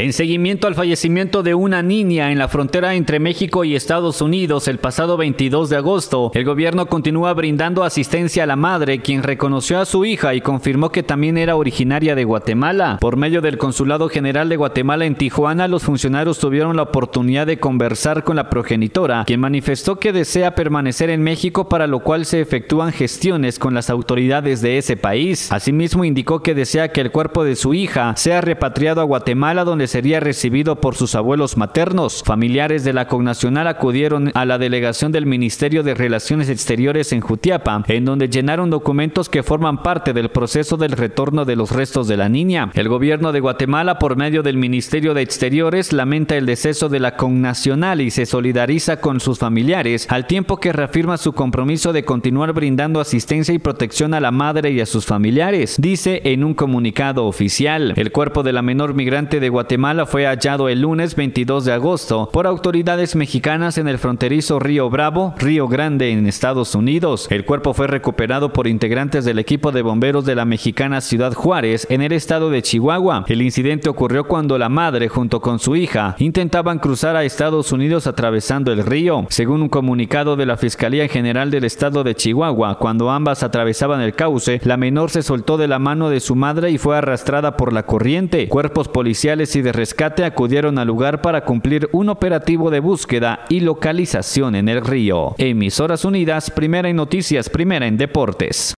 En seguimiento al fallecimiento de una niña en la frontera entre México y Estados Unidos el pasado 22 de agosto, el gobierno continúa brindando asistencia a la madre, quien reconoció a su hija y confirmó que también era originaria de Guatemala. Por medio del Consulado General de Guatemala en Tijuana, los funcionarios tuvieron la oportunidad de conversar con la progenitora, quien manifestó que desea permanecer en México para lo cual se efectúan gestiones con las autoridades de ese país. Asimismo, indicó que desea que el cuerpo de su hija sea repatriado a Guatemala donde sería recibido por sus abuelos maternos. Familiares de la connacional acudieron a la delegación del Ministerio de Relaciones Exteriores en Jutiapa, en donde llenaron documentos que forman parte del proceso del retorno de los restos de la niña. El gobierno de Guatemala, por medio del Ministerio de Exteriores, lamenta el deceso de la connacional y se solidariza con sus familiares, al tiempo que reafirma su compromiso de continuar brindando asistencia y protección a la madre y a sus familiares, dice en un comunicado oficial. El cuerpo de la menor migrante de Guatemala fue hallado el lunes 22 de agosto por autoridades mexicanas en el fronterizo Río Bravo, Río Grande, en Estados Unidos. El cuerpo fue recuperado por integrantes del equipo de bomberos de la mexicana Ciudad Juárez, en el estado de Chihuahua. El incidente ocurrió cuando la madre, junto con su hija, intentaban cruzar a Estados Unidos atravesando el río. Según un comunicado de la Fiscalía General del Estado de Chihuahua, cuando ambas atravesaban el cauce, la menor se soltó de la mano de su madre y fue arrastrada por la corriente. Cuerpos policiales y de rescate acudieron al lugar para cumplir un operativo de búsqueda y localización en el río. Emisoras Unidas, primera en noticias, primera en deportes.